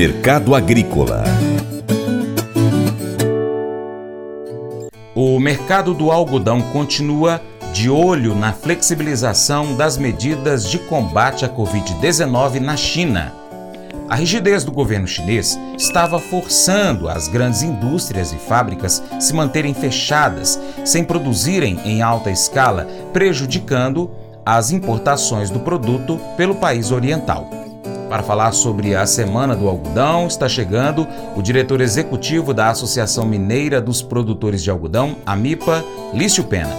Mercado Agrícola O mercado do algodão continua de olho na flexibilização das medidas de combate à Covid-19 na China. A rigidez do governo chinês estava forçando as grandes indústrias e fábricas se manterem fechadas, sem produzirem em alta escala, prejudicando as importações do produto pelo país oriental. Para falar sobre a Semana do Algodão, está chegando o diretor executivo da Associação Mineira dos Produtores de Algodão, AMIPA, Lício Pena.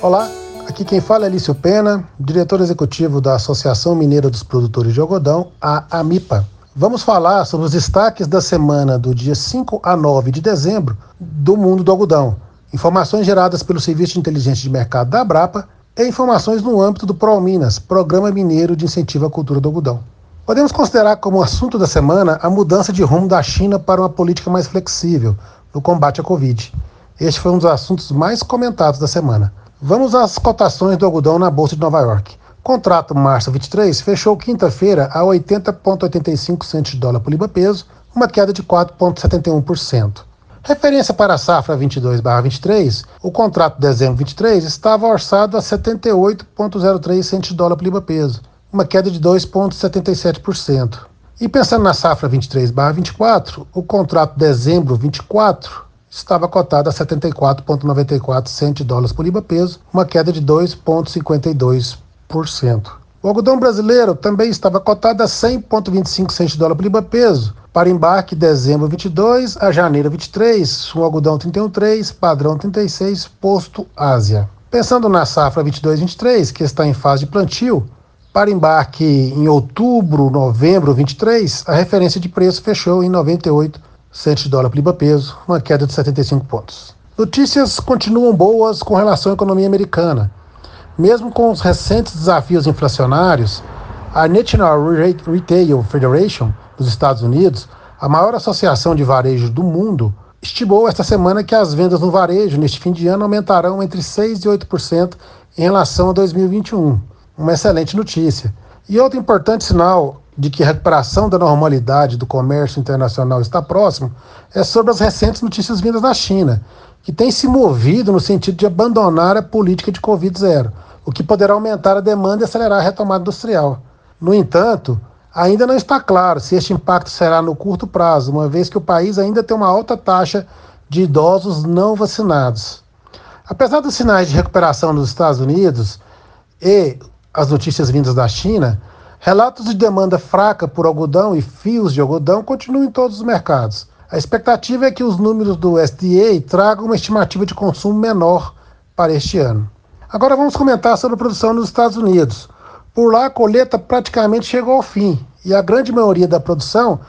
Olá, aqui quem fala é Lício Pena, diretor executivo da Associação Mineira dos Produtores de Algodão, a AMIPA. Vamos falar sobre os destaques da semana do dia 5 a 9 de dezembro do mundo do algodão. Informações geradas pelo Serviço de Inteligência de Mercado da Abrapa e informações no âmbito do ProMinas, Programa Mineiro de Incentivo à Cultura do Algodão. Podemos considerar como assunto da semana a mudança de rumo da China para uma política mais flexível no combate à Covid. Este foi um dos assuntos mais comentados da semana. Vamos às cotações do algodão na Bolsa de Nova York. Contrato março 23 fechou quinta-feira a 80,85 centos de dólar por libra peso, uma queda de 4,71%. Referência para a safra 22/23, o contrato de dezembro 23 estava orçado a 78,03 centos de dólar por libra peso, uma queda de 2,77%. E pensando na safra 23/24, o contrato dezembro 24 estava cotado a 74,94 cento de dólares por libra peso, uma queda de 2,52%. O algodão brasileiro também estava cotado a 100,25 cento de dólar por libra peso, para embarque dezembro 22 a janeiro 23, um algodão 31,3, padrão 36, posto Ásia. Pensando na safra 22-23, que está em fase de plantio, para embarque em outubro, novembro 23, a referência de preço fechou em 98 centos de dólar por peso, uma queda de 75 pontos. Notícias continuam boas com relação à economia americana. Mesmo com os recentes desafios inflacionários, a National Retail Federation dos Estados Unidos, a maior associação de varejo do mundo, estimou esta semana que as vendas no varejo neste fim de ano aumentarão entre 6 e 8% em relação a 2021 uma excelente notícia. E outro importante sinal de que a recuperação da normalidade do comércio internacional está próximo é sobre as recentes notícias vindas da China, que tem se movido no sentido de abandonar a política de Covid-0, o que poderá aumentar a demanda e acelerar a retomada industrial. No entanto, ainda não está claro se este impacto será no curto prazo, uma vez que o país ainda tem uma alta taxa de idosos não vacinados. Apesar dos sinais de recuperação nos Estados Unidos e as notícias vindas da China, relatos de demanda fraca por algodão e fios de algodão continuam em todos os mercados. A expectativa é que os números do SDA tragam uma estimativa de consumo menor para este ano. Agora vamos comentar sobre a produção nos Estados Unidos. Por lá, a colheita praticamente chegou ao fim e a grande maioria da produção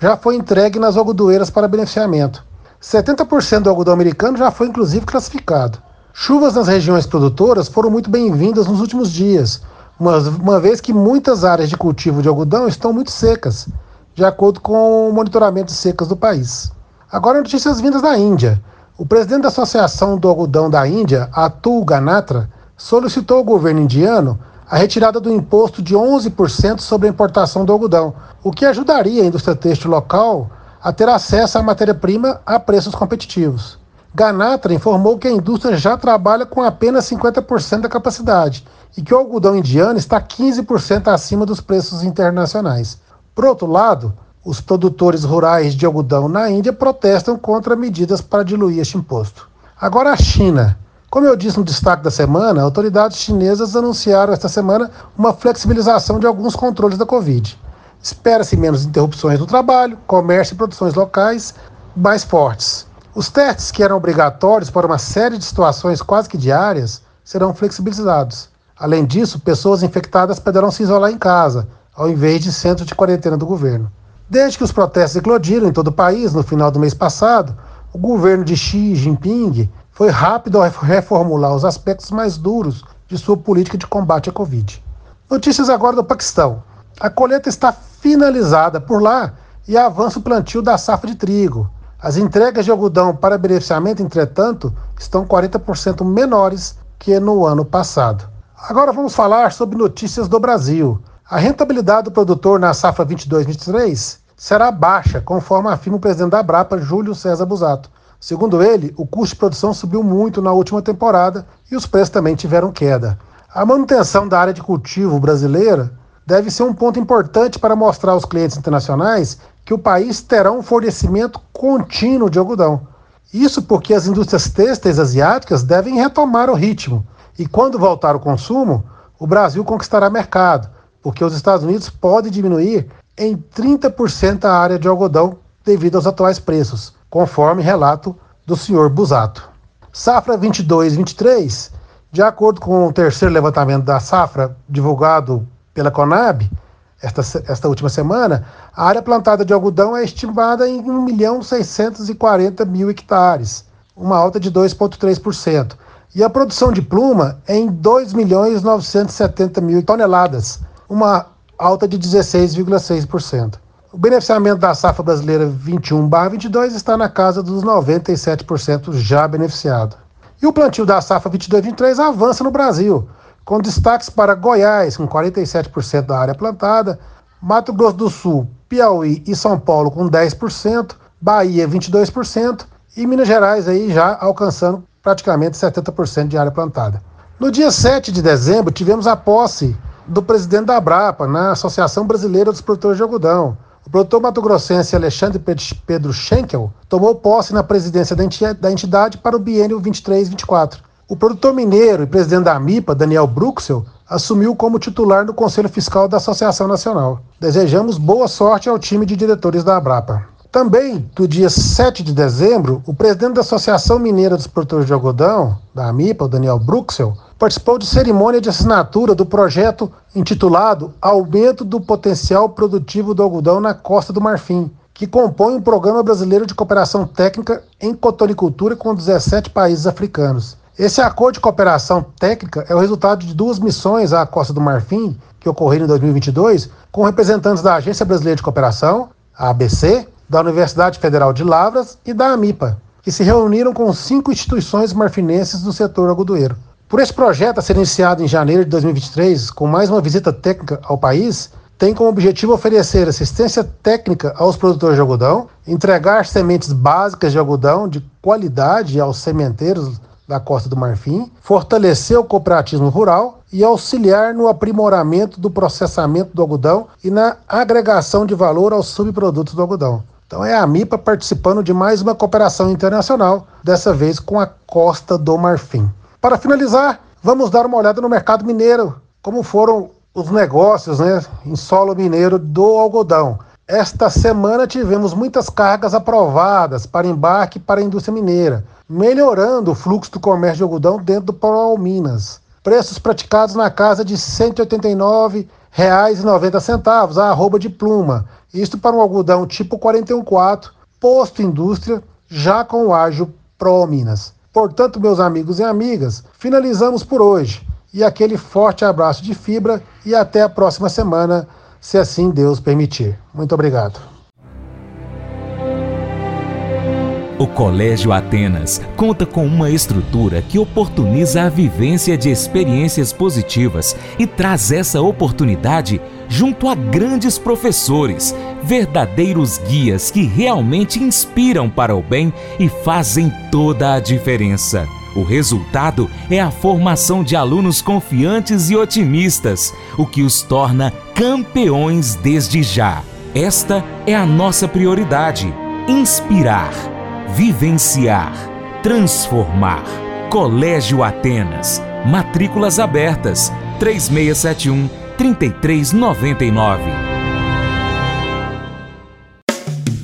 já foi entregue nas algodoeiras para beneficiamento. 70% do algodão americano já foi inclusive classificado. Chuvas nas regiões produtoras foram muito bem-vindas nos últimos dias, uma, uma vez que muitas áreas de cultivo de algodão estão muito secas, de acordo com o monitoramento de secas do país. Agora, notícias vindas da Índia. O presidente da Associação do Algodão da Índia, Atul Ganatra, solicitou ao governo indiano a retirada do imposto de 11% sobre a importação do algodão, o que ajudaria a indústria têxtil local a ter acesso à matéria-prima a preços competitivos. Ganatra informou que a indústria já trabalha com apenas 50% da capacidade e que o algodão indiano está 15% acima dos preços internacionais. Por outro lado, os produtores rurais de algodão na Índia protestam contra medidas para diluir este imposto. Agora a China. Como eu disse no destaque da semana, autoridades chinesas anunciaram esta semana uma flexibilização de alguns controles da Covid. Espera-se menos interrupções no trabalho, comércio e produções locais mais fortes. Os testes que eram obrigatórios para uma série de situações quase que diárias serão flexibilizados. Além disso, pessoas infectadas poderão se isolar em casa, ao invés de centro de quarentena do governo. Desde que os protestos eclodiram em todo o país no final do mês passado, o governo de Xi Jinping foi rápido a reformular os aspectos mais duros de sua política de combate à Covid. Notícias agora do Paquistão. A colheita está finalizada por lá e avança o plantio da safra de trigo. As entregas de algodão para beneficiamento, entretanto, estão 40% menores que no ano passado. Agora vamos falar sobre notícias do Brasil. A rentabilidade do produtor na safra 22-23 será baixa, conforme afirma o presidente da Brapa, Júlio César Busato. Segundo ele, o custo de produção subiu muito na última temporada e os preços também tiveram queda. A manutenção da área de cultivo brasileira deve ser um ponto importante para mostrar aos clientes internacionais que o país terá um fornecimento contínuo de algodão. Isso porque as indústrias têxteis asiáticas devem retomar o ritmo e, quando voltar o consumo, o Brasil conquistará mercado, porque os Estados Unidos podem diminuir em 30% a área de algodão devido aos atuais preços, conforme relato do senhor Busato. Safra 22-23, de acordo com o terceiro levantamento da safra divulgado pela Conab, esta, esta última semana, a área plantada de algodão é estimada em 1 milhão 640 mil hectares, uma alta de 2,3%. E a produção de pluma é em 2 milhões 970 mil toneladas, uma alta de 16,6%. O beneficiamento da safra brasileira 21/22 está na casa dos 97% já beneficiado. E o plantio da safra 22/23 avança no Brasil, com destaques para Goiás, com 47% da área plantada, Mato Grosso do Sul, Piauí e São Paulo com 10%, Bahia 22% e Minas Gerais aí já alcançando praticamente 70% de área plantada. No dia 7 de dezembro, tivemos a posse do presidente da Abrapa, na Associação Brasileira dos Produtores de Algodão. O produtor mato-grossense Alexandre Pedro Schenkel tomou posse na presidência da entidade para o biênio 23-24. O produtor mineiro e presidente da AMIPA, Daniel Bruxel, assumiu como titular no Conselho Fiscal da Associação Nacional. Desejamos boa sorte ao time de diretores da Abrapa. Também, do dia 7 de dezembro, o presidente da Associação Mineira dos Produtores de Algodão, da AMIPA, o Daniel Bruxel, participou de cerimônia de assinatura do projeto intitulado Aumento do Potencial Produtivo do Algodão na Costa do Marfim, que compõe um programa brasileiro de cooperação técnica em cotonicultura com 17 países africanos. Esse acordo de cooperação técnica é o resultado de duas missões à Costa do Marfim, que ocorreram em 2022, com representantes da Agência Brasileira de Cooperação, a ABC, da Universidade Federal de Lavras e da AMIPA, que se reuniram com cinco instituições marfinenses do setor agudoeiro. Por esse projeto a ser iniciado em janeiro de 2023, com mais uma visita técnica ao país, tem como objetivo oferecer assistência técnica aos produtores de algodão, entregar sementes básicas de algodão de qualidade aos sementeiros da Costa do Marfim, fortalecer o cooperativismo rural e auxiliar no aprimoramento do processamento do algodão e na agregação de valor aos subprodutos do algodão. Então é a MIPA participando de mais uma cooperação internacional, dessa vez com a Costa do Marfim. Para finalizar, vamos dar uma olhada no mercado mineiro, como foram os negócios né, em solo mineiro do algodão. Esta semana tivemos muitas cargas aprovadas para embarque para a indústria mineira melhorando o fluxo do comércio de algodão dentro do Paulo Minas. Preços praticados na casa de R$ 189,90 a arroba de pluma. Isto para um algodão tipo 414, posto indústria, já com o ágio Pro Minas. Portanto, meus amigos e amigas, finalizamos por hoje. E aquele forte abraço de fibra e até a próxima semana, se assim Deus permitir. Muito obrigado. O Colégio Atenas conta com uma estrutura que oportuniza a vivência de experiências positivas e traz essa oportunidade junto a grandes professores, verdadeiros guias que realmente inspiram para o bem e fazem toda a diferença. O resultado é a formação de alunos confiantes e otimistas, o que os torna campeões desde já. Esta é a nossa prioridade: inspirar Vivenciar. Transformar. Colégio Atenas. Matrículas abertas. 3671 3399.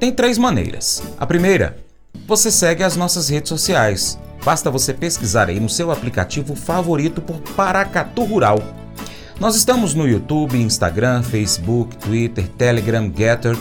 Tem três maneiras. A primeira, você segue as nossas redes sociais. Basta você pesquisar aí no seu aplicativo favorito por Paracatu Rural nós estamos no YouTube, Instagram, Facebook, Twitter, Telegram, Getter,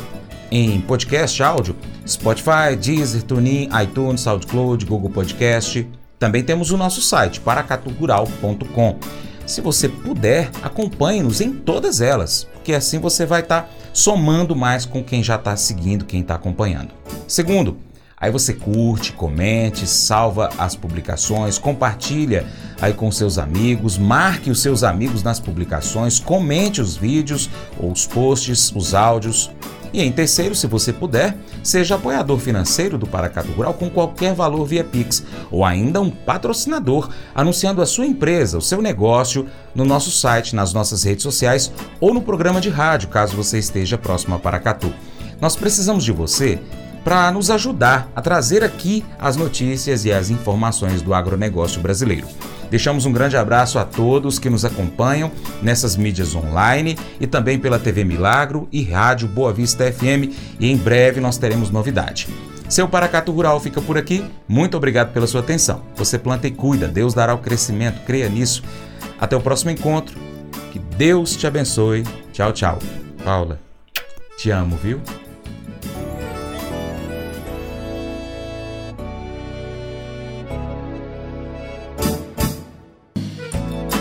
em podcast áudio, Spotify, Deezer, TuneIn, iTunes, SoundCloud, Google Podcast. Também temos o nosso site, paracatugural.com. Se você puder, acompanhe-nos em todas elas, porque assim você vai estar tá somando mais com quem já está seguindo, quem está acompanhando. Segundo, Aí você curte, comente, salva as publicações, compartilha aí com seus amigos, marque os seus amigos nas publicações, comente os vídeos os posts, os áudios. E em terceiro, se você puder, seja apoiador financeiro do Paracatu Rural com qualquer valor via Pix ou ainda um patrocinador anunciando a sua empresa, o seu negócio no nosso site, nas nossas redes sociais ou no programa de rádio, caso você esteja próximo a Paracatu. Nós precisamos de você para nos ajudar a trazer aqui as notícias e as informações do agronegócio brasileiro. Deixamos um grande abraço a todos que nos acompanham nessas mídias online e também pela TV Milagro e Rádio Boa Vista FM e em breve nós teremos novidade. Seu Paracato Rural fica por aqui. Muito obrigado pela sua atenção. Você planta e cuida, Deus dará o crescimento, creia nisso. Até o próximo encontro. Que Deus te abençoe. Tchau, tchau. Paula, te amo, viu?